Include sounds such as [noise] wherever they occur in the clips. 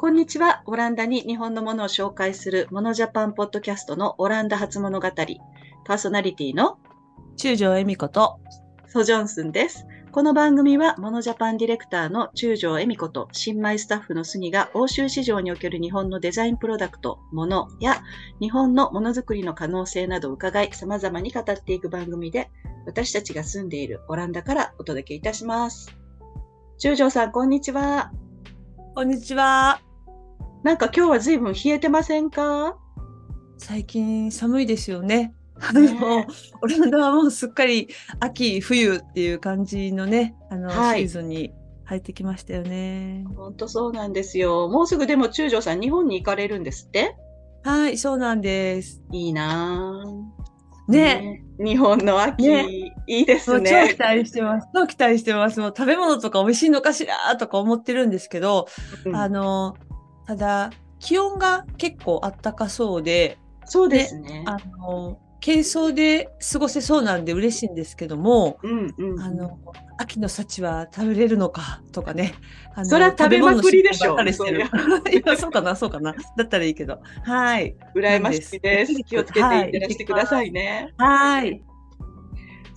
こんにちは。オランダに日本のものを紹介するモノジャパンポッドキャストのオランダ初物語。パーソナリティの中条恵美子とソジョンスンです。この番組はモノジャパンディレクターの中条恵美子と新米スタッフの杉が欧州市場における日本のデザインプロダクト、ものや日本のものづくりの可能性などを伺い様々に語っていく番組で私たちが住んでいるオランダからお届けいたします。中条さん、こんにちは。こんにちは。なんか今日は随分冷えてませんか？最近寒いですよね。あねの、オランダはもうすっかり秋、冬っていう感じのね、あの、はいシーズンに入ってきましたよね。本当そうなんですよ。もうすぐでも中条さん日本に行かれるんですって？はい、そうなんです。いいなぁ。ね。日本の秋、ねいいですもう超ね期。待してます。超期待してます。もう食べ物とか美味しいのかしらとか思ってるんですけど、うんあの、ただ、気温が結構あったかそうで、そうですね。あの、軽装で過ごせそうなんで嬉しいんですけども、うんうん。あの、秋の幸は食べれるのかとかね。あのそりゃ食べまくりでしょ食べ物の心配ばっかりしてるいや、[laughs] そうかな、そうかな。だったらいいけど。はい。羨ましいです。気をつけていってらしてくださいね。はい。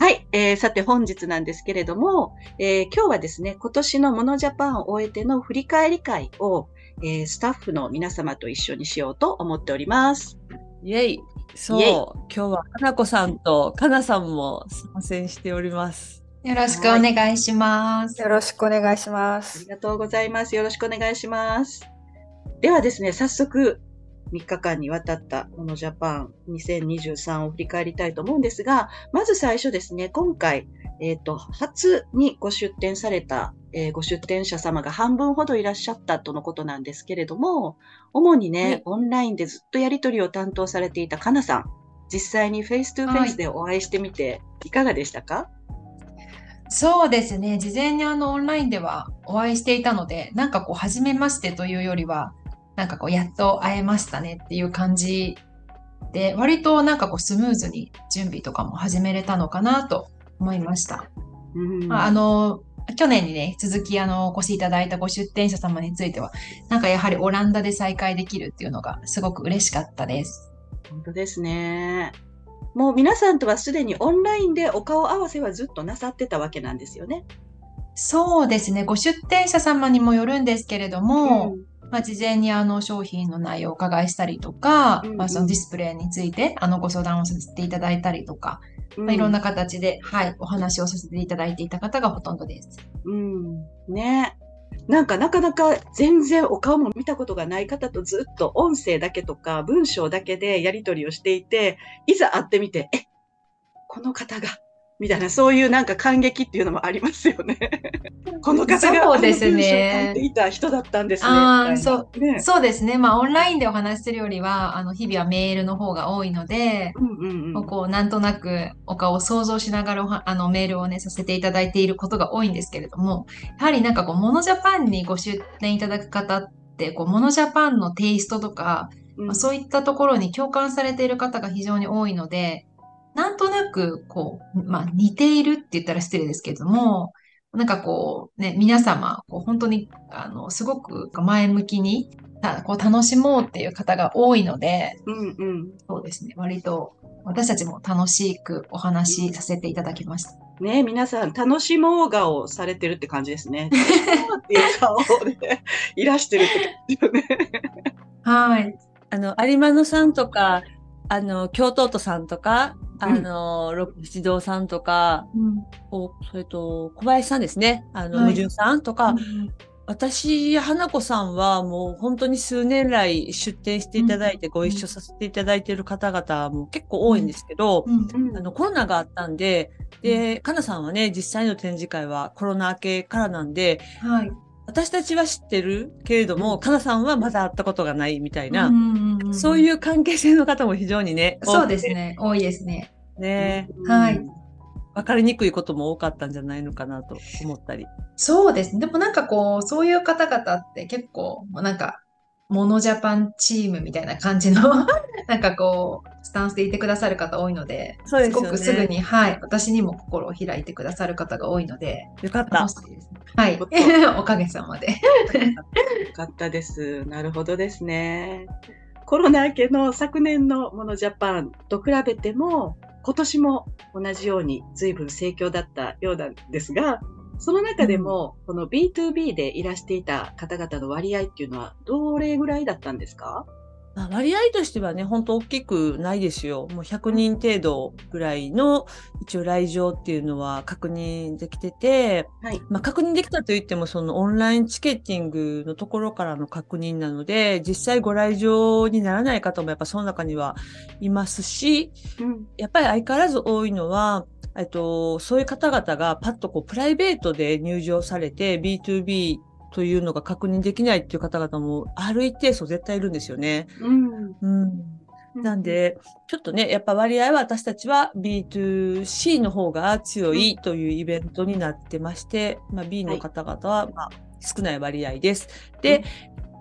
はい、えーさて本日なんですけれども、えー今日はですね、今年のモノジャパンを終えての振り返り会を、えースタッフの皆様と一緒にしようと思っております。イェイ。そう。イェイ今日は、かなこさんとかなさんも参戦しております。よろしくお願いします。よろしくお願いしまあすり。がとうございます。よろしくお願いします。ではですね、早速、3日間にわたったモノジャパン2023を振り返りたいと思うんですが、まず最初ですね、今回、えっ、と、初にご出展された、えーご出展者様が半分ほどいらっしゃったとのことなんですけれども、主にね、はいオンラインでずっとやり取りを担当されていたかなさん、実際に face to face でお会いしてみて、いかがでしたか？そうですね。事前にあのオンラインではお会いしていたので、なんかこう、初めましてというよりは、なんかこう、やっと会えましたねっていう感じで、割となんかこう、スムーズに準備とかも始めれたのかなと思いました。うんまあ、あの、去年にね、続きあの、お越しいただいたご出展者様については、なんかやはりオランダで再会できるっていうのがすごく嬉しかったです。本当ですね。もう皆さんとはすでにオンラインでお顔合わせはずっとなさってたわけなんですよね。そうですね。ご出展者様にもよるんですけれども、うんまあ、事前にあの商品の内容をお伺いしたりとか、うんうんまあ、そのディスプレイについてあのご相談をさせていただいたりとか、まあ、いろんな形で、はい、お話をさせていただいていた方がほとんどです。うん、ね。なんかなかなか全然お顔も見たことがない方とずっと音声だけとか文章だけでやり取りをしていて、いざ会ってみて、え、この方が、みたいな、そういうなんか感激っていうのもありますよね。[laughs] この方がそうですねいていた人だったんですね。あーみたいなね。そうですね。まあ、オンラインでお話しするよりは、あの、日々はメールの方が多いので、うんうんうん。こう、なんとなくお顔を想像しながらあのメールをね、させていただいていることが多いんですけれども、やはりなんかこう、モノジャパンにご出展いただく方って、こう、モノジャパンのテイストとか、うんまあ、そういったところに共感されている方が非常に多いので、なんとなく、こう、まあ、似ているって言ったら失礼ですけれども、なんかこう、ね、皆様、こう本当に、あの、すごく前向きに、あこう楽しもうっていう方が多いので、うんうん。そうですね。割と私たちも楽しくお話しさせていただきました。ね皆さん楽しもう顔をされてるって感じですね。[laughs] 楽しもうっていう顔でいらしてるって感じよね。はい。あの、有馬野さんとか、あの、京都都さんとか、あの、六七堂さんとか、おそれと、小林さんですね。あの、はい矛盾さんとか、私、花子さんはもう本当に数年来出展していただいて、ご一緒させていただいている方々も結構多いんですけど、うんうんあの、コロナがあったんで、で、かなさんはね、実際の展示会はコロナ明けからなんで、はい。私たちは知ってるけれども、かなさんはまだ会ったことがないみたいな、なそうういう関係性の方も非常にね、ん。そうですね。多いですね。て。ね、はいわかりにくいことも多かったんじゃないのかなと思ったり。そうですね。でもなんかこう、そういう方々って結構、もうなんか、モノジャパンチームみたいな感じの、[laughs] なんかこう、スタンスでいてくださる方多いので、すよねごくすぐに、はい、私にも心を開いてくださる方が多いので、よかった。はい。[laughs] おかげさまで。よかったです。なるほどですね。コロナ明けの昨年のモノジャパンと比べても、今年も同じように随分盛況だったようなんですが、その中でも、この B2B でいらしていた方々の割合っていうのは、どれぐらいだったんですか？まあ、割合としてはね、本当大きくないですよ。もう100人程度ぐらいの一応来場っていうのは確認できてて、はい。まあ、確認できたといってもそのオンラインチケッティングのところからの確認なので、実際ご来場にならない方もやっぱその中にはいますし、うん。やっぱり相変わらず多いのは、えっと、そういう方々がパッとこうプライベートで入場されて B2B というのが確認できないっていう方々もある一定数絶対いるんですよね。うん。うん。なん、で、ちょっとね、やっぱ割合は私たちは B2C の方が強いというイベントになってまして、まあ、B の方々はまあ少ない割合です。で、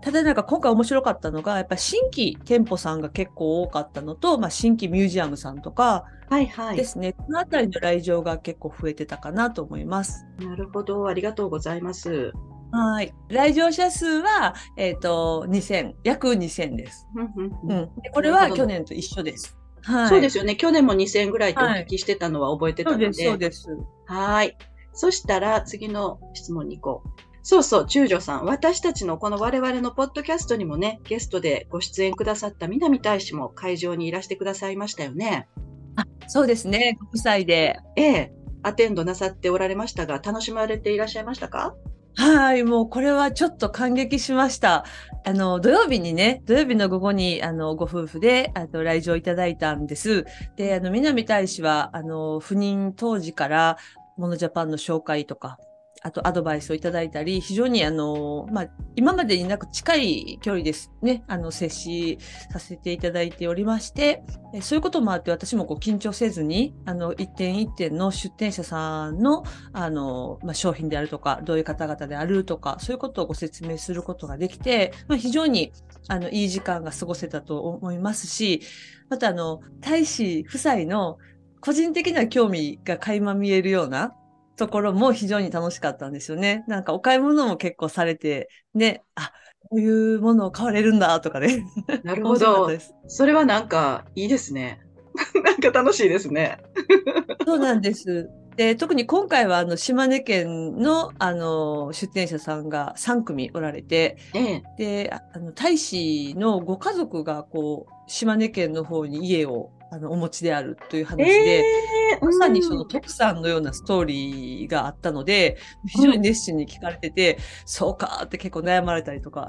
ただなんか今回面白かったのが、やっぱ新規店舗さんが結構多かったのと、まあ、新規ミュージアムさんとかはいはい。ですね、このあたりの来場が結構増えてたかなと思います。なるほど。ありがとうございます。はい。来場者数は、えっ、と、2000、約2000です。うんうんううんん。でこれは去年と一緒です。はい。そうですよね。去年も2000円ぐらいってお聞きしてたのは覚えてたので。そうです、そうです。はい。そしたら次の質問に行こう。そうそう、中女さん。私たちのこの我々のポッドキャストにもね、ゲストでご出演くださった南大使も会場にいらしてくださいましたよね。あ、そうですね。ご夫妻で。ええ、アテンドなさっておられましたが、楽しまれていらっしゃいましたか？はい、もうこれはちょっと感激しました。あの、土曜日にね、土曜日の午後に、あの、ご夫婦で、あの、来場いただいたんです。で、あの、南大使は、あの、赴任当時から、モノジャパンの紹介とか、あとアドバイスをいただいたり、非常にあの、まあ、今までになく近い距離ですね、あの、接しさせていただいておりまして、そういうこともあって私もこう緊張せずに、あの、一点一点の出店者さんの、あの、まあ、商品であるとか、どういう方々であるとか、そういうことをご説明することができて、まあ、非常に、あの、いい時間が過ごせたと思いますし、またあの、大使夫妻の個人的な興味が垣間見えるようなところも非常に楽しかったんですよね。なんかお買い物も結構されて、ね、あ、こういうものを買われるんだとかね。なるほど。それはなんかいいですね。[laughs] なんか楽しいですね。[laughs] そうなんです。で、特に今回はあの島根県のあの出店者さんが3組おられて、ええ。で、ああの大使のご家族がこう島根県の方に家をあのお持ちであるという話で、ええまさにそのうん徳さんのようなストーリーがあったので、非常に熱心に聞かれてて、そうかって結構悩まれたりとか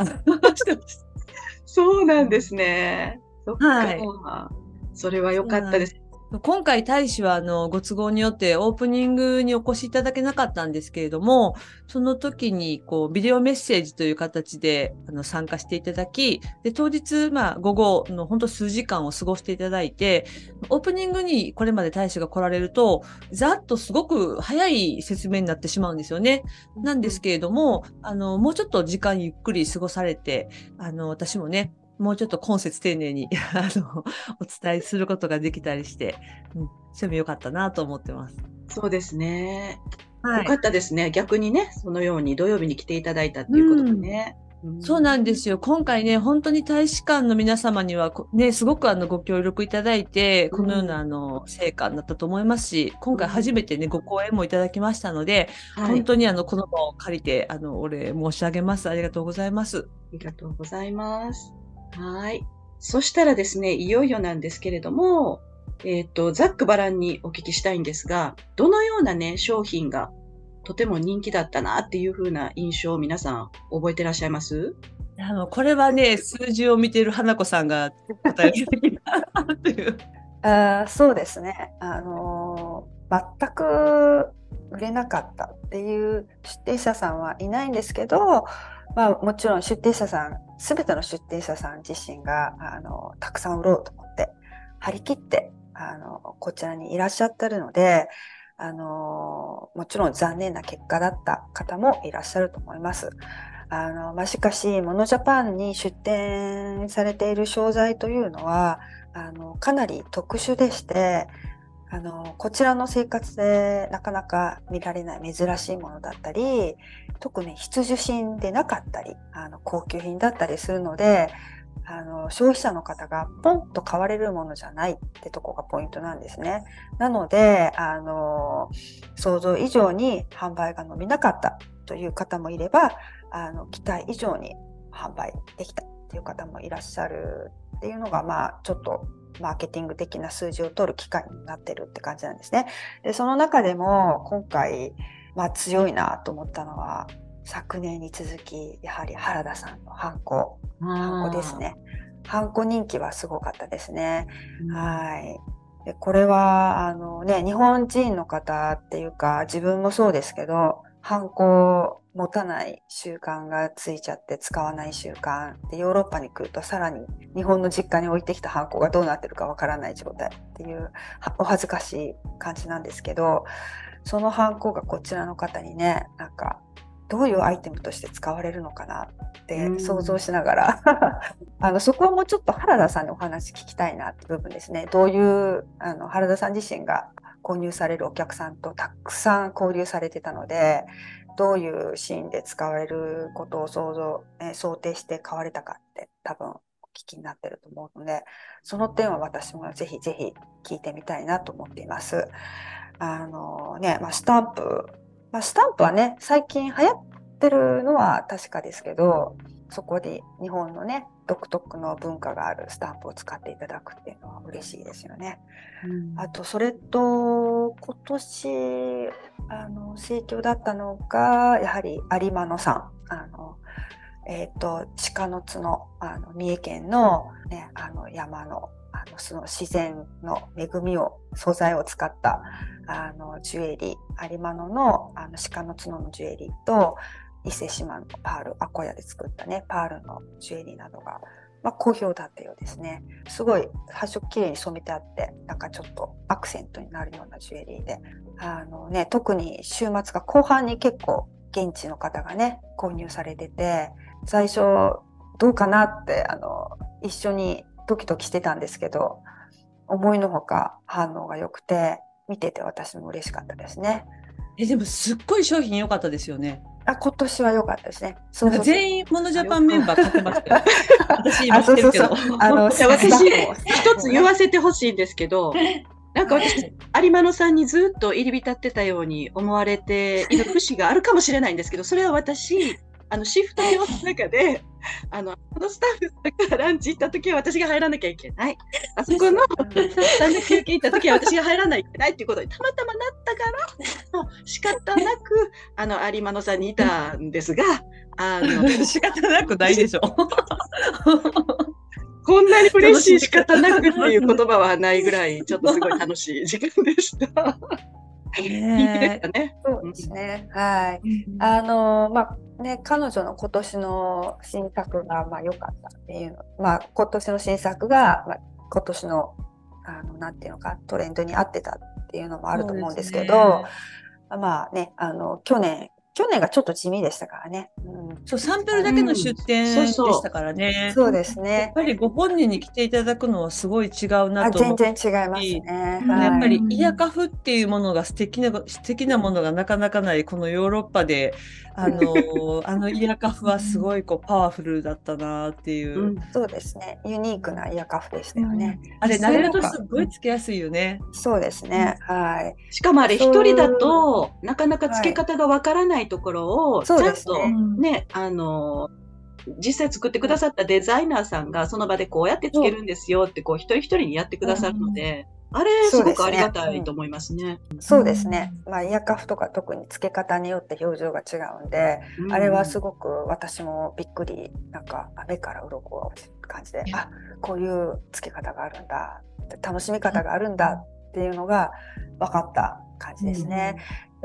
してました。[laughs] そうなんですね。そっか。はいそれは良かったです。今回大使はあのご都合によってオープニングにお越しいただけなかったんですけれども、その時にこうビデオメッセージという形であの参加していただき、で当日まあ午後の本当数時間を過ごしていただいて、オープニングにこれまで大使が来られると、ざっとすごく早い説明になってしまうんですよね。なんですけれども、あの、もうちょっと時間ゆっくり過ごされて、あの、私もね、もうちょっと今節丁寧に、[laughs] あの、お伝えすることができたりして、うん、それも良かったなと思ってます。そうですね。はよかったですね。逆にね、そのように土曜日に来ていただいたっていうことでね。そうなんですよ。今回ね、本当に大使館の皆様にはこ、ね、すごくあの、ご協力いただいて、このようなあの、成果になったと思いますし、今回初めてね、ご講演もいただきましたので、はい。本当にあの、この場を借りて、あの、お礼申し上げます。ありがとうございます。ありがとうございます。はい。そしたらですね、いよいよなんですけれども、えっ、と、ざっくばらんにお聞きしたいんですが、どのようなね、商品がとても人気だったなっていう風な印象を皆さん覚えてらっしゃいます？あの、これはね、数字を見ている花子さんが答えるべきだなっていう。[laughs] あーそうですね。あのー全く売れなかったっていう出店者さんはいないんですけど、まあもちろん出店者さん、すべての出店者さん自身が、あの、たくさん売ろうと思って、張り切って、あの、こちらにいらっしゃってるので、あの、もちろん残念な結果だった方もいらっしゃると思います。あの、まあ、しかし、モノジャパンに出展されている商材というのは、あの、かなり特殊でして、あの、こちらの生活でなかなか見られない珍しいものだったり、特に必需品でなかったり、あの、高級品だったりするので、あの消費者の方がポンと買われるものじゃないってとこがポイントなんですね。なのであの想像以上に販売が伸びなかったという方もいればあの期待以上に販売できたっていう方もいらっしゃるっていうのがまあちょっとマーケティング的な数字を取る機会になってるって感じなんですね。でその中でも今回、まあ、強いなと思ったのは昨年に続きやはり原田さんのハンコハンコですね。ハンコ人気はすごかったですね。はい。でこれはあのね日本人の方っていうか自分もそうですけどハンコを持たない習慣がついちゃって使わない習慣でヨーロッパに来るとさらに日本の実家に置いてきたハンコがどうなってるかわからない状態っていうお恥ずかしい感じなんですけどそのハンコがこちらの方にねなんかどういうアイテムとして使われるのかなって想像しながら、[laughs] あのそこはもうちょっと原田さんにお話聞きたいなって部分ですね。どういうあの原田さん自身が購入されるお客さんとたくさん交流されてたのでどういうシーンで使われることを想像、えー、想定して買われたかって多分お聞きになってると思うのでその点は私もぜひぜひ聞いてみたいなと思っています。あのね、まあ、スタンプまあ、スタンプはね、最近流行ってるのは確かですけど、そこで日本のね、独特の文化があるスタンプを使っていただくっていうのは嬉しいですよね。うん、あと、それと、今年、あの、盛況だったのが、やはり有馬野さん。あの、えっ、ー、と、鹿の角、あの、三重県のね、あの、山の、あの、その自然の恵みを、素材を使った、あのジュエリー有馬野のあの鹿の角のジュエリーと伊勢志摩のパールアコヤで作ったねパールのジュエリーなどが、まあ、好評だったようですね。すごい発色きれいに染めてあってなんかちょっとアクセントになるようなジュエリーで。あの、ね、特に週末が後半に結構現地の方がね購入されてて最初どうかなってあの一緒にドキドキしてたんですけど思いのほか反応が良くて見てて私も嬉しかったですね。えでもすっごい商品良かったですよね。あ今年は良かったですね。そうそう全員モノジャパンメンバー買ってましたよ。私今知ってるけど。あの [laughs] 私一つ言わせてほしいんですけど。なんか私、有馬野さんにずっと入り浸ってたように思われている節があるかもしれないんですけど、それは私、あの、シフト表の中で、あの、このスタッフがランチ行った時は私が入らなきゃいけない。あそこのスタンド休憩行った時は私が入らないといけないっていうことにたまたまなったから、仕方なく、あの、有馬野さんにいたんですが、あの、[laughs] 仕方なくないでしょ。[laughs] こんなに嬉しい仕方なくっていう言葉はないぐらい、ちょっとすごい楽しい時間でした。[laughs] ね、そうですね。はい。あの、まあ、ね、彼女の今年の新作が、まあ、良かったっていうの。まあ、今年の新作が、まあ、今年の、あの、なんていうのか、トレンドに合ってたっていうのもあると思うんですけど、ね、まあね、あの、去年、去年がちょっと地味でしたからね。うん、そう、サンプルだけの出店でしたからね。そうですね。やっぱりご本人に来ていただくのはすごい違うなと思全然違いますね。やっぱりイヤカフっていうものが素敵な、素敵なものがなかなかない、このヨーロッパで、あの、[laughs] あのイヤカフはすごいこうパワフルだったなっていう、うん、そうですね。ユニークなイヤカフでしたよね。うん、あれ、慣れるとすごいつけやすいよね。そうですね。はい。しかもあれ、一人だと、なかなかつけ方がわからないところを、ちゃんとね、ねあの、実際作ってくださったデザイナーさんがその場でこうやってつけるんですよってこう一人一人にやってくださるので、あれすごくありがたいと思いますね。そうですね。まあイヤカフとか特につけ方によって表情が違うんで、うん、あれはすごく私もびっくりなんか目から鱗を感じで、あこういうつけ方があるんだ、楽しみ方があるんだっていうのが分かった感じですね。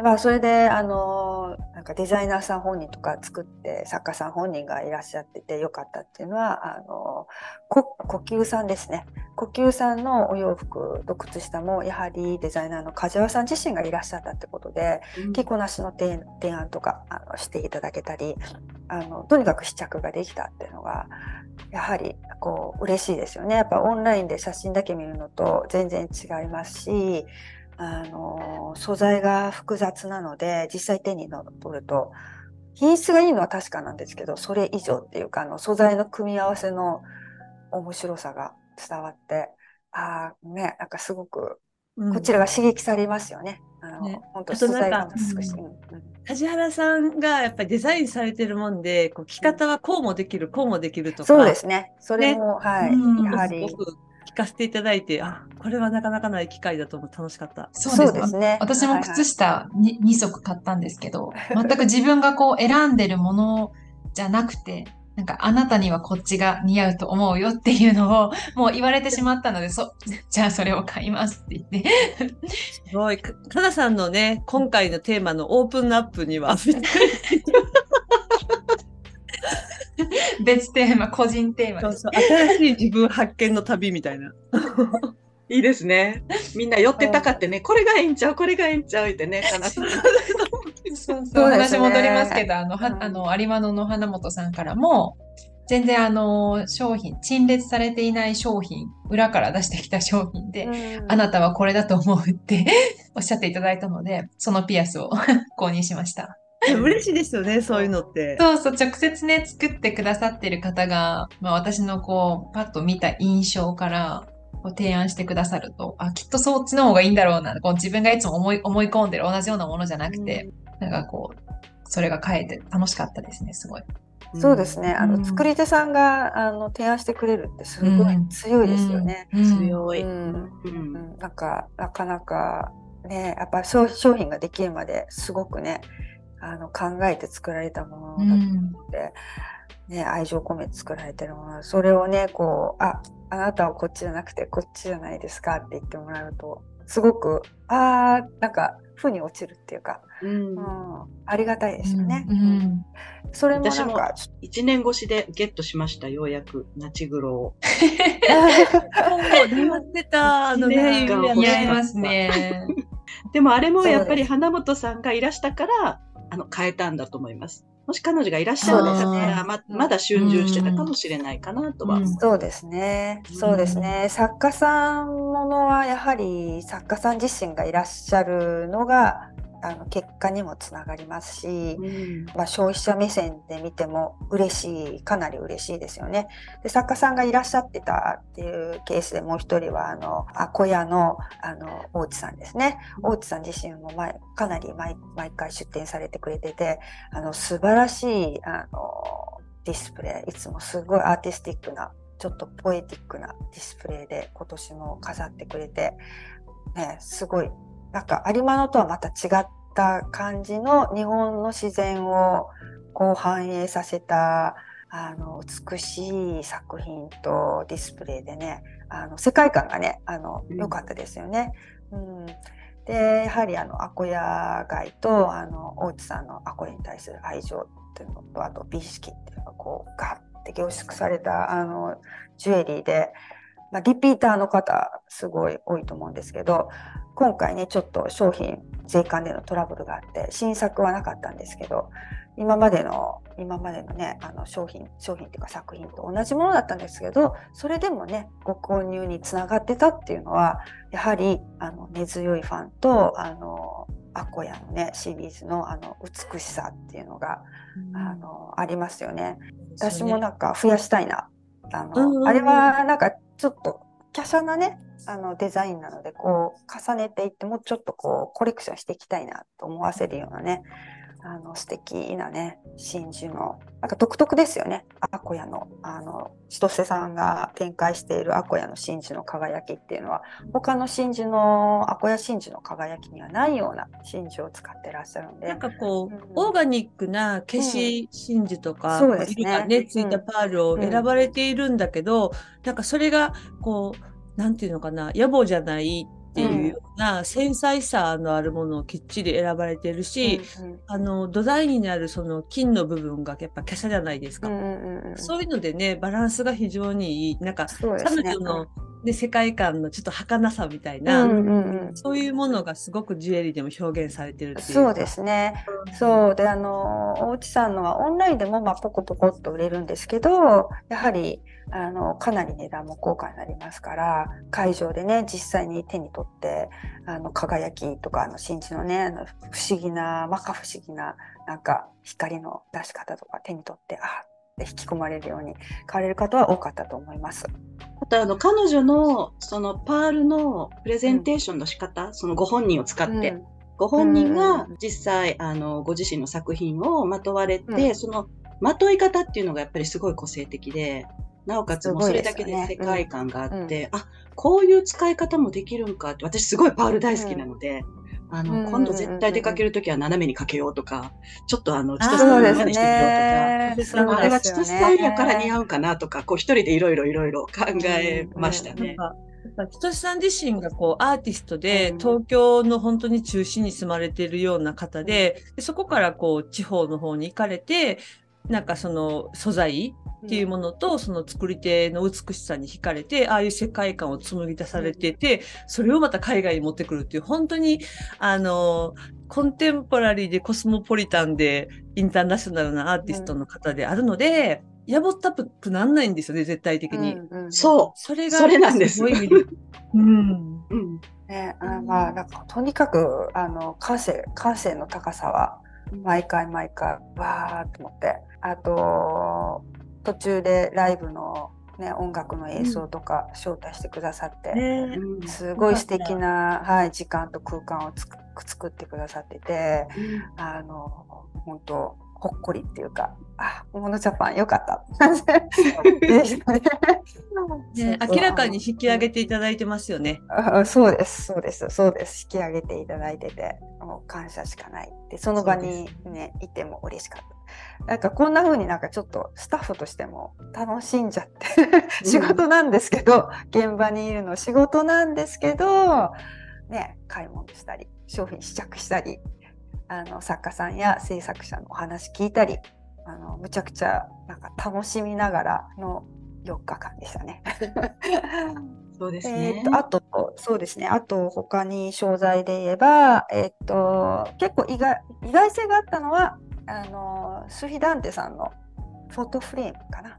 まあ、それで、あの、なんかデザイナーさん本人とか作って作家さん本人がいらっしゃっててよかったっていうのは、あの、こ呼吸さんですね。呼吸さんのお洋服と靴下もやはりデザイナーの梶原さん自身がいらっしゃったってことで、着こなしの提案とかあのしていただけたりあのとにかく試着ができたっていうのがやはりこう嬉しいですよねやっぱオンラインで写真だけ見るのと全然違いますしあの素材が複雑なので実際手に取ると品質がいいのは確かなんですけどそれ以上っていうかあの素材の組み合わせの面白さが伝わってああねなんかすごくこちらが刺激されますよね。あの、ね、本当素材が少し。梶原さんがやっぱりデザインされてるもんで、こう着方はこうもできる、こうもできるとか。そうですね。それも、ね、はい。やはり。聞かせていただいて、あ、これはなかなかない機会だと思って楽しかった。そうですね。私も靴下 2,、2足買ったんですけど、全く自分がこう選んでるものじゃなくて、なんかあなたにはこっちが似合うと思うよっていうのをもう言われてしまったので、そ、[laughs] じゃあそれを買いますって言って。すごい。かなさんのね、今回のテーマのオープンアップには、別テーマ、個人テーマそうそう。新しい自分発見の旅みたいな。[laughs] いいですね。みんな寄ってたかってね、これがええんちゃう、これがええんちゃうってね、かなさん。そうそう、話戻りますけど、あの、は、あの、有馬野の花本さんからも、全然あの、商品、陳列されていない商品、裏から出してきた商品で、うん、あなたはこれだと思うって [laughs] おっしゃっていただいたので、そのピアスを [laughs] 購入しました。[laughs] 嬉しいですよね、そういうのって。そうそう、直接ね、作ってくださってる方が、まあ私のこう、パッと見た印象から、提案してくださると、あ、きっとそっちの方がいいんだろうな、こう自分がいつも思い思い込んでる同じようなものじゃなくて、なんかこう、それが変えて楽しかったですね、すごい。そうですね。あの、作り手さんが、あの、提案してくれるってすごい強いですよね。強い。なんか、なかなか、ね、やっぱ商品ができるまですごくね、あの、考えて作られたものだと思って、ね、愛情込めて作られてるもの、それをね、こう、あ、あなたはこっちじゃなくてこっちじゃないですかって言ってもらうと、すごく、ああ、なんか、負に落ちるっていうか、うん、うん、ありがたいですよね。うん、うん、それもなんか、一年越しでゲットしました、ようやく、ナチグロを。[laughs] 似合ってた、あのね、似合います。ね。[laughs] でもあれもやっぱり花本さんがいらしたから、あの、変えたんだと思います。もし彼女がいらっしゃるんだったら、ままだ春秋してたかもしれないかなとは。そうですね。そうですね。作家さんものはやはり作家さん自身がいらっしゃるのがあの結果にもつながりますし、うん、まあ、消費者目線で見ても嬉しいかなり嬉しいですよね。で作家さんがいらっしゃってたっていうケースでもう一人はあのアコヤのあの大内さんですね。大内さん自身も前かなり毎毎回出展されてくれててあの素晴らしいあのディスプレイいつもすごいアーティスティックなちょっとポエティックなディスプレイで今年も飾ってくれて、ね、すごいなんか有馬野とはまた違った感じの日本の自然をこう反映させたあの美しい作品とディスプレイでねあの世界観がねあの良かったですよね。うん、でやはりあのアコヤ街とあの大内さんのアコヤに対する愛情っていうのとあと美意識っていうのがこうガッて凝縮されたあのジュエリーで、まあ、リピーターの方すごい多いと思うんですけど今回ねちょっと商品税関でのトラブルがあって新作はなかったんですけど今までの今までのねあの商品商品っていうか作品と同じものだったんですけどそれでもねご購入につながってたっていうのはやはりあの根強いファンとあのアコヤのねシリーズのあの美しさっていうのが、うん、あのありますよね。私もなんか増やしたいな。あの、あれはなんかちょっと華奢なねあのデザインなのでこう重ねていってもうちょっとこうコレクションしていきたいなと思わせるようなねあの素敵なね真珠のなんか独特ですよね。アコヤのあの千歳さんが展開しているアコヤの真珠の輝きっていうのは他の真珠のアコヤ真珠の輝きにはないような真珠を使ってらっしゃるんで。なんかこう、うん、オーガニックな消し真珠とか、うん、色がねついたパールを選ばれているんだけど、うん、なんかそれがこうなんていうのかな野暮じゃないっっていうような繊細さのあるものをきっちり選ばれてるし、うんあの土台になるその金の部分がやっぱ華奢じゃないですか。うんうんうんそういうのでね、バランスが非常にいい。なんか、彼。女の、ね、世界観のちょっと儚さみたいな、うんうんうんそういうものがすごくジュエリーでも表現されてるっていう。そうですね。そうであの大内さんのはオンラインでもまあポコポコっと売れるんですけどやはりあのかなり値段も高価になりますから会場でね実際に手に取ってあの輝きとかあの真珠のねあの不思議な摩訶不思議ななんか光の出し方とか手に取ってあって引き込まれるように買われる方は多かったと思います。あとあの彼女のそのパールのプレゼンテーションの仕方、そのご本人を使って、うん。ご本人うんが実際あのご自身の作品をまとわれて、うん。そのまとい方っていうのがやっぱりすごい個性的で、なおかつすもうそれだけで世界観があって、うん。あ、こういう使い方もできるんかって、私すごいパール大好きなので、あの、うん今度絶対出かけるときは斜めにかけようとか、ちょっとあの、あ千歳さんのしてみようとか、あれは千歳さんやから似う合うかなとか、こう一人でいろいろいろいろ考えましたね。ひとしさん自身がこうアーティストで、うん。東京の本当に中心に住まれているような方で、でそこからこう地方の方に行かれて、なんかその素材っていうものと、その作り手の美しさに惹かれて、ああいう世界観を紡ぎ出されてて、それをまた海外に持ってくるっていう、本当に、あの、コンテンポラリーでコスモポリタンでインターナショナルなアーティストの方であるので、やぼったくなんないんですよね、絶対的に。んそそれが、それなんですうん。う。うん。ね、あまあなんかとにかくあの感性感性の高さは毎回毎回わーって思ってあと途中でライブの、ね、音楽の演奏とか招待してくださって、ねうんすごい素敵な、はい、時間と空間をつく作ってくださっててあの本当ほっこりっていうかあモノジャパンよかった。[laughs] ね明らかに引き上げていただいてますよね。あそうです、そうです、そうです。引き上げていただいてて、もう感謝しかない。で、その場にね、いても嬉しかった。なんかこんな風になんかちょっとスタッフとしても楽しんじゃって、仕事なんですけど、現場にいるの仕事なんですけど、ね、買い物したり、商品試着したり、あの作家さんや制作者のお話聞いたり、あのむちゃくちゃなんか楽しみながらの4日間でしたね。そうですえねー。とあと、そうですね、あと他に商材で言えば、えっと、結構意外意外性があったのは、あのスフィダンテさんのフォトフレームかな。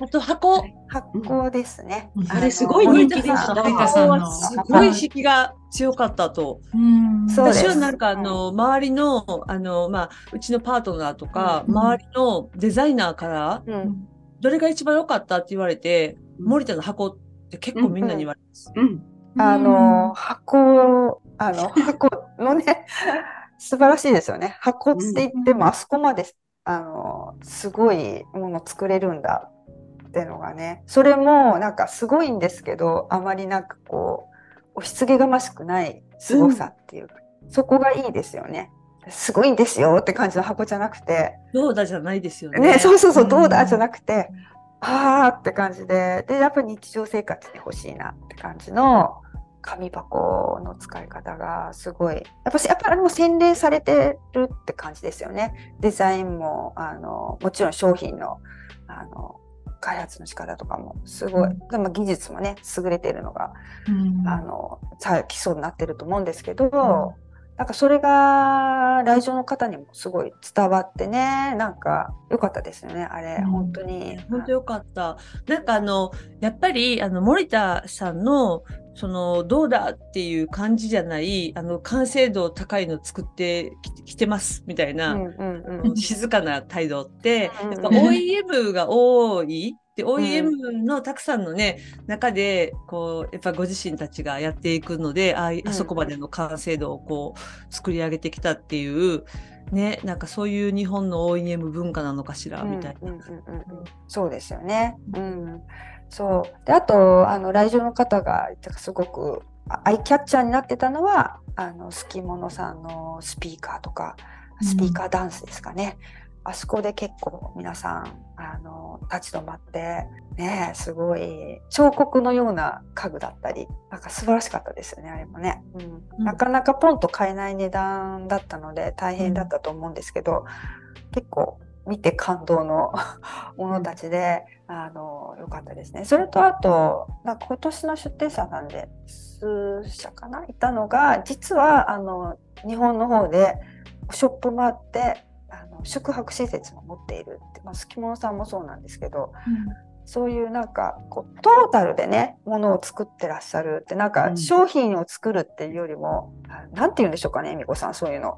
あと箱？発酵ですね。うんあれすごい人気でした。森田さんのすごい引きが強かったと。うん私はなんかあの、周りの、あの、まあ、うちのパートナーとか、うん周りのデザイナーから、うん、どれが一番良かったって言われて、森田の箱って結構みんなに言われます。うん。あの箱、あの箱のね、素晴らしいですよね。箱って言っても、あそこまで、あの、すごいもの作れるんだっていうのがね、それもなんかすごいんですけど、あまりなんかこう、押し付けがましくない凄さっていうか、そこがいいですよね。すごいんですよって感じの箱じゃなくて、どうだじゃないですよね。ね、そうそうそうう、んどうだじゃなくて、あーって感じで、で、やっぱり日常生活に欲しいなって感じの紙箱の使い方がすごい、やっぱし、やっぱも洗練されてるって感じですよね。デザインも、あの、もちろん商品の、あの、開発の仕方とかもすごい、うん。でも技術もね、優れてるのが、うん。あの、さ基礎になってると思うんですけど、なんかそれが来場の方にもすごい伝わってね、なんか良かったですよね、あれ、うん。本当に。本当よかった。なんかあの、やっぱり、あの、森田さんの、その、どうだっていう感じじゃない、あの、完成度高いの作ってききてます、みたいな、うんうんうん静かな態度って、うんやっぱ OEM が多い。で、OEM のたくさんのね、中で、こう、やっぱご自身たちがやっていくので、ああそこまでの完成度をこう、作り上げてきたっていう、ね、なんかそういう日本の OEM 文化なのかしら、みたいな。うんうんうんうんそうですよね。うん。そう。で、あと、あの、来場の方が、すごくあアイキャッチャーになってたのは、あの、スキモノさんのスピーカーとか、スピーカーダンスですかね。あそこで結構皆さんあの立ち止まってねすごい彫刻のような家具だったりなんか素晴らしかったですよねあれもね、うんうんなかなかポンと買えない値段だったので大変だったと思うんですけど、結構見て感動の [laughs] ものたちで、あの良かったですね。それとあとなんか今年の出展者さんで数社かな？いたのが実はあの日本の方でショップもあってあの宿泊施設も持っているって、まあ、すきものさんもそうなんですけどそういうなんかこうトータルでねものを作ってらっしゃるってなんかうん。商品を作るっていうよりも、あなんて言うんでしょうかね恵美子さんそういうの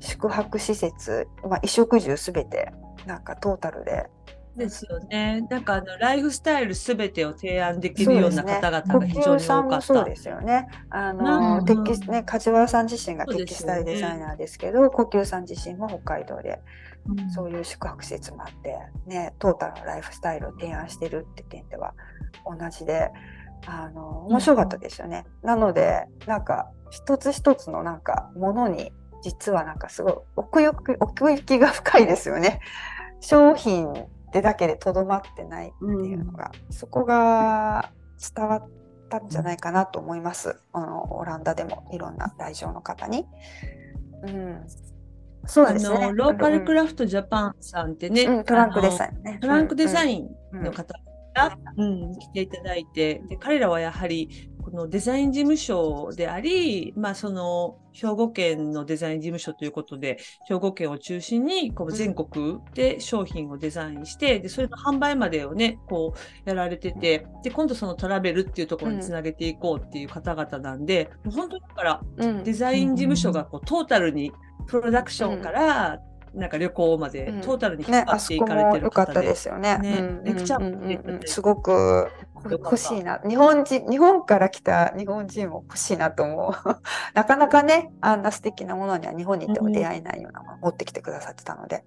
宿泊施設、まあ、衣食住すべてなんかトータルでですよね。なんかあのライフスタイルすべてを提案できるような方々が非常に多かった。もそうですよね。あうの、んテキスね、梶原さん自身がテキスタイルデザイナーですけど、呼吸さん自身も北海道でうんそういう宿泊施設もあって、ね、トータルのライフスタイルを提案してるって点では同じで、あの、面白かったですよね。なので、なんか、一つ一つのなんか、ものに、実はなんかすごい奥行き、奥行きが深いですよね。商品ってだけでとどまってないっていうのが、そこが伝わったんじゃないかなと思います。あの、オランダでもいろんな来場の方に。うん。そうあですね。のローカルクラフトジャパンさんってね、うん、トランクデイザインね。トランクデザンインの方が、うん来ていただいてで彼らはやはりこのデザイン事務所であり、まあ、その兵庫県のデザイン事務所ということで兵庫県を中心にこう全国で商品をデザインしてでそれの販売までをねこうやられててで今度そのトラベルっていうところにつなげていこうっていう方々なんで、もう本当にだからうん。デザイン事務所がこうトータルにプロダクションからなんか旅行までうん。トータルに引っね、張っていかれても良かったる方で。ですよね。ねうんレクチャーうんうんうんもしていただいて。すごく欲しいな。日本人、日本から来た日本人も欲しいなと思う。[laughs] なかなかね、あんな素敵なものには日本に行っても出会えないようなものを持ってきてくださってたので。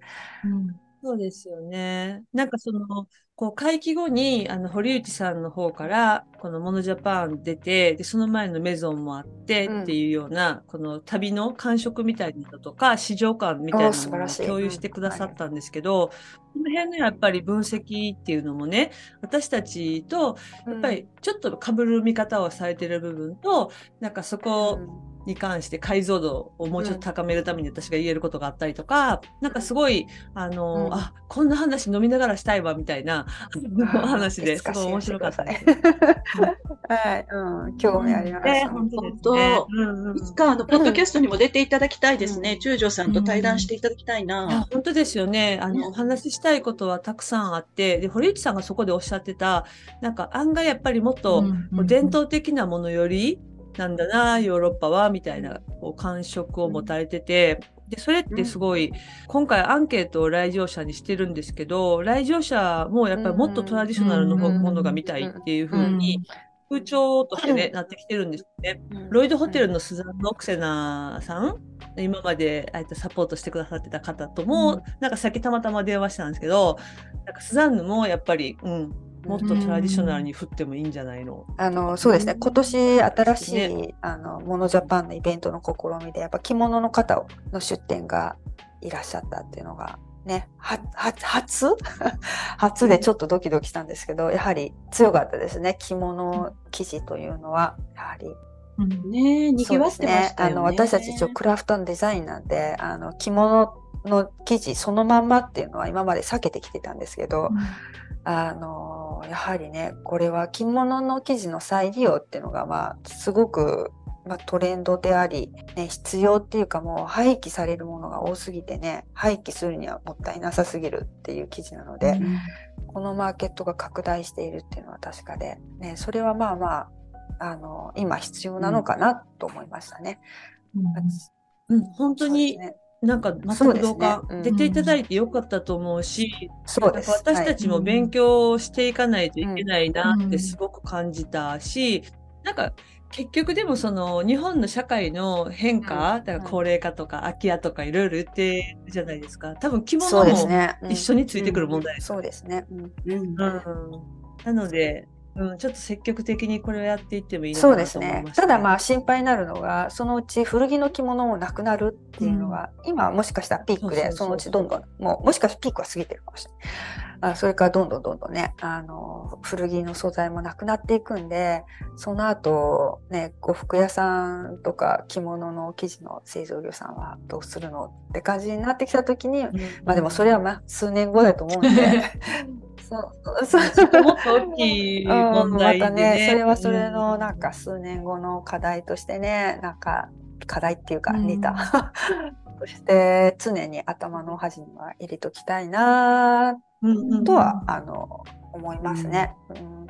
そうですよね。なんかその、こう、会期後に、あの、堀内さんの方から、このモノジャパン出て、で、その前のメゾンもあってうん。っていうような、この旅の感触みたいなのとか、市場感みたいなのをらしい。共有してくださったんですけど、この辺のやっぱり分析っていうのもね、私たちと、やっぱりちょっと被る見方をされてる部分と、なんかそこに関して解像度をもうちょっと高めるために私が言えることがあったりとか、なんかすごい、あの、うんあ、こんな話飲みながらしたいわみたいなうん話で [laughs] すごい面白かったです。シェアしてくださいはい、うん、興味ありまねした。本当ね当。うんうんいつかあの、ポッドキャストにも出ていただきたいですね。うん中条さんと対談していただきたいな。本当ですよね。あねの、お話ししたいことはたくさんあって、で、堀内さんがそこでおっしゃってた、なんか案外やっぱりもっと、こう伝統的なものよりなんだなヨーロッパはみたいなこう感触を持たれてて。でそれってすごい、今回アンケートを来場者にしてるんですけど来場者もやっぱりもっとトラディショナルのうんものが見たいっていうふうに風潮としてね、なってきてるんですよね。ロイドホテルのスザンヌ・オクセナさん、今まであえてサポートしてくださってた方とも、うんなんかさっきたまたま電話したんですけど、なんかスザンヌもやっぱり、うん、もっとトラディショナルに振ってもいいんじゃないの？あのそうですね、今年新しい、ね。あのモノジャパンのイベントの試みで、やっぱ着物の方の出店がいらっしゃったっていうのが、ね、はは初？[laughs] 初でちょっとドキドキしたんですけど、やはり強かったですね、着物生地というのは、やはり。ねえ、賑わってましたよね。あの私たち一応クラフトのデザインなんで、あの着物の生地そのまんまっていうのは今まで避けてきてたんですけど、あのやはりねこれは着物の生地の再利用っていうのがまあすごく、まあ、トレンドであり、ね、必要っていうかもう廃棄されるものが多すぎてね廃棄するにはもったいなさすぎるっていう生地なので、このマーケットが拡大しているっていうのは確かで、ね、それはまあまああの今必要なのかなと思いましたね。うん、本当にねなんか全く同感、うん。出ていただいてよかったと思うし、そうです。私たちも勉強していかないといけないなうんってすごく感じたし、なんか結局でもその日本の社会の変化、うん。だから高齢化とか空き家とかいろいろ言ってるじゃないですか。多分着物も一緒についてくる問題ですそうですね。うん。うん。うん。なので、うん、ちょっと積極的にこれをやっていってもいいのかなですね。ただまあ心配になるのがそのうち古着の着物もなくなるっていうのが、今もしかしたらピークでそのうちどんどんもうもしかしたらピークは過ぎてるかもしれない。あそれからどんどんどんどんねあの古着の素材もなくなっていくんでその後ね呉服屋さんとか着物の生地の製造業さんはどうするのって感じになってきた時に、まあでもそれはまあ数年後だと思うんで。そ [laughs] うそう。もっと大きい問題で、うん、またねそれはそれのなんか数年後の課題としてねなんか課題っていうかうん。似た、として常に頭の端には入れときたいなうんうんとは、あの思いますね。うん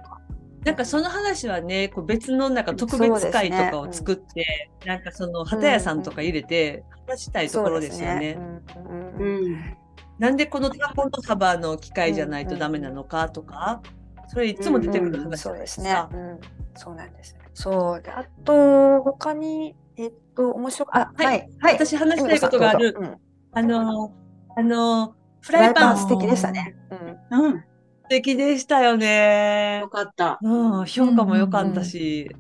なんかその話はね、こう別のなんか特別会とかを作って、なんかその旗屋さんとか入れて話したいところですよね。そううんうんうん。なんでこの田んぼの幅の機械じゃないとダメなのかとか、それいつも出てくる話そうですねさ。。うん、そうなんです。そうであと他にえっと面白あはいはいはい私話したいことがあるうぞあの、あの、フフライパン素敵でしたね。うんうん。敵でしたよねよ。かった。うん、評価も良かったし。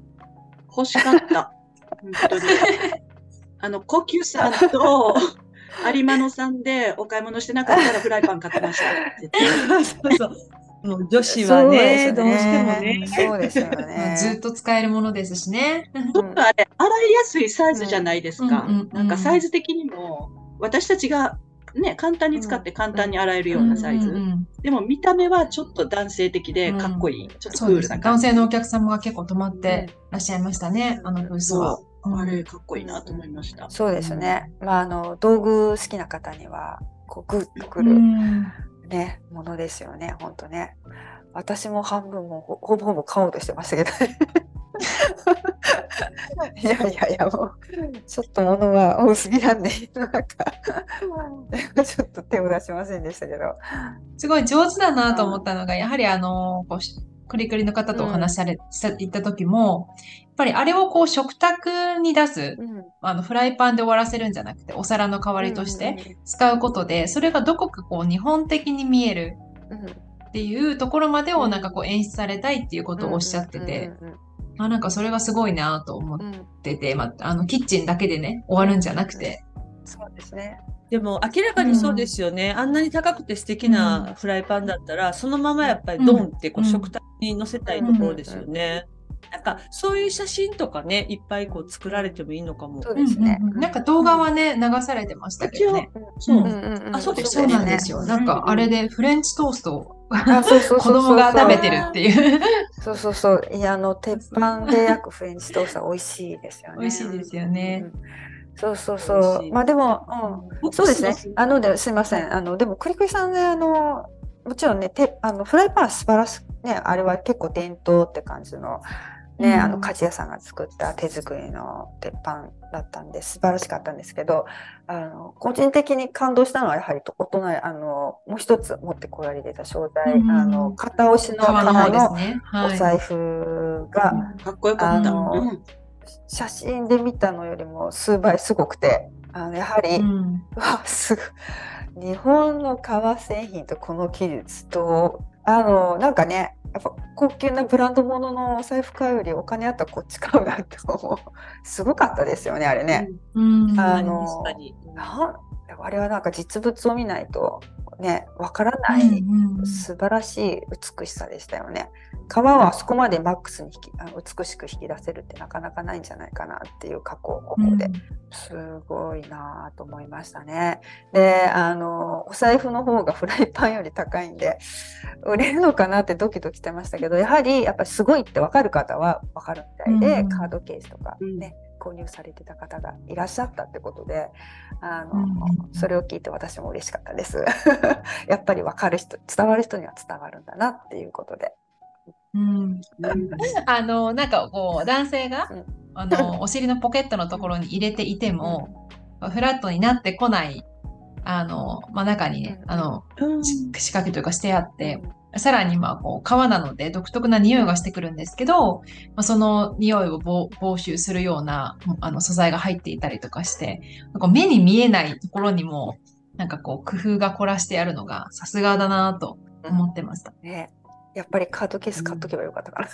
欲しかった。本当に。[laughs] あの、呼吸さんと有馬野さんでお買い物してなかったらフライパン買ってました。[laughs] そうそう。もう女子はね、どうしてもね。そうですよ [laughs] まあね。ずっと使えるものですしね。ちょっとあれ、洗いやすいサイズじゃないですか。うんうんうんなんかサイズ的にも、私たちがね、簡単に使って簡単に洗えるようなサイズ。うんうんうんでも見た目はちょっと男性的でかっこいい。ちょっとクー。ルな感じ。男性のお客様が結構泊まってらっしゃいましたね、あのブースは。あれ、かっこいいなと思いました。そうですね。まああの道具好きな方にはこうグッとくうるんねものですよね。本当ね。私も半分もほ [laughs] ほぼほぼ買おうとしてましたけど。[laughs] いやいやいやもうちょっと物が多すぎなんでなんかちょっと手を出しませんでしたけど。すごい上手だなと思ったのが、やはりあの、こうしクリクリの方とお話しされ、した行った時も、ぱりあれをこう食卓に出す、うん。あのフライパンで終わらせるんじゃなくて、お皿の代わりとして使うことで、それがどこかこう日本的に見えるうん。うんっていうところまでをなんかこう演出されたいっていうことをおっしゃってて、うんうんあなんかそれがすごいなと思っうんうんてて、まあ、あのキッチンだけでね、終わるんじゃなくて、そうですね。でも明らかにそうですよね。あんなに高くて素敵なフライパンだったら、そのままやっぱりドンってこううん。食卓に乗せたいところですよね。なんかそういう写真とかね、いっぱいこう作られてもいいのかも。そうですね。うんうんうんなんか動画はね、流されてましたけどね。そううんうんうんあそうでしたそうねなんですよ。なんかあれでフレンチトーストをあそうそう子供が食べてるっていう。そうそうそう。いや、あの、鉄板で焼くフレンチトーストは美味しいですよね。美味しいですよねうん。そうそうそう。まあでも、うん、そうですね。あの、で、すいませはん。あの、でも、クリクリさんね、あの、もちろんね、てあのフライパンは素晴らしく、ね、あれは結構伝統って感じの、ね、うんあの、鍛冶屋さんが作った手作りの鉄板だったんで、素晴らしかったんですけど、あの、個人的に感動したのは、やはり、お隣、あの、もう一つ持ってこられてた商材、うんあの、片押しの革の。おはい。財布が、かっこよかった。あのうん写真で見たのよりも数倍すごくて、あのやはり、うんうわすごい日本の革製品とこの技術とあのなんかねやっぱ高級なブランド物のお財布買うよりお金あったらこっち買うなって思う。すごかったですよねあれね。うん。あのあれはなんか実物を見ないとねわからない、うんうん素晴らしい美しさでしたよね。革はあそこまでマックスに引き美しく引き出せるってなかなかないんじゃないかなっていう加工ここで、すごいなぁと思いましたね。で、あの、お財布の方がフライパンより高いんで、売れるのかなってドキドキしてましたけど、やはりやっぱりすごいって分かる方は分かるみたいで、うんカードケースとかね、購入されてた方がいらっしゃったってことで、あの、うんそれを聞いて私も嬉しかったです。[laughs] やっぱり分かる人、伝わる人には伝わるんだなっていうことで。うん。あの、なんかこう、男性がうん、あの、お尻のポケットのところに入れていても、フラットになってこない、あの、まあ、中にね、あの、うん。し仕掛けというかしてあって、さらにまあこう革なので独特な匂いがしてくるんですけど、まあ、その匂いを防防臭するようなあの素材が入っていたりとかして、なんか目に見えないところにもなんかこう工夫が凝らしてあるのがさすがだなと思ってました。ね、やっぱりカードケース買っとけばよかったかな。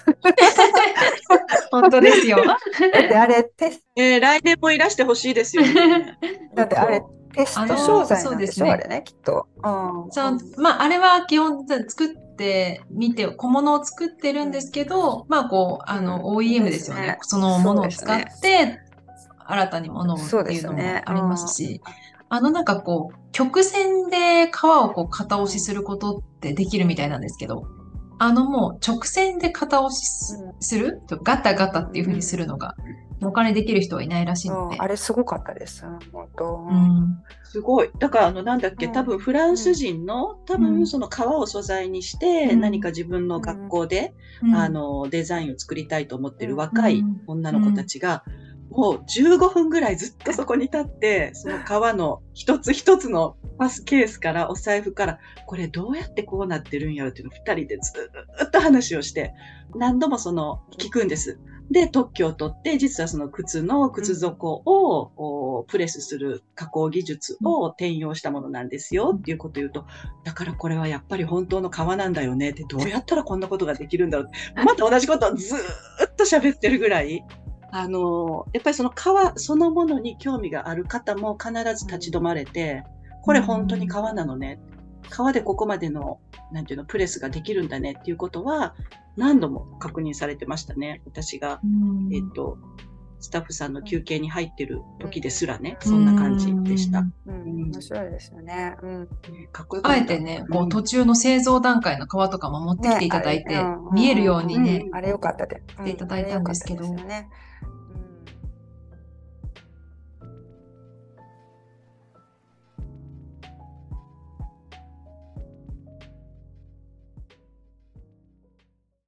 [laughs] 本当ですよ。[laughs] だってあれテスえー来年もいらしてほしいですよね。[laughs] だってあれテスト商材なんでしょあのあれねきっと。うん。そう、まあ、あれは基本作ってみて、小物を作ってるんですけど、まあ、こう、あの、OEM ですよね。ねそのものを使って、新たにものをっていうのもすねありますし、あの、なんかこう、曲線で皮をこう、型押しすることってできるみたいなんですけど、あのもう直線で型押しすうんする？ガタガタっていう風にするのが、お金できる人はいないらしいのでうん。あれすごかったです。うん本当。うんすごい。だから、あの、なんだっけ、うん。多分フランス人の、多うん。分その革を素材にして、うん。何か自分の学校で、うん。あの、デザインを作りたいと思ってる若いうん。女の子たちが、もう15分ぐらいずっとそこに立って、その革の一つ一つのパスケースからお財布から、これどうやってこうなってるんやろっていうのを二人でずーっと話をして、何度もその聞くんです。で、特許を取って、実はその靴の靴底を、おプレスする加工技術を転用したものなんですよっていうことを言うと、だからこれはやっぱり本当の革なんだよねって、どうやったらこんなことができるんだろうって、また同じことをずーっと喋ってるぐらい、あの、やっぱりその革そのものに興味がある方も必ず立ち止まれて、これ本当に革なのね。革でここまでの、なんていうの、プレスができるんだねっていうことは、何度も確認されてましたね。私が、うんえっと、スタッフさんの休憩に入ってる時ですらね、そんな感じでした。うん面白いですよね。うん。かっこよかった。あえてね、こううん途中の製造段階の皮とかも持ってきていただいて、見えるようにね、うんあれ良かったです。ていただいたんですけどね。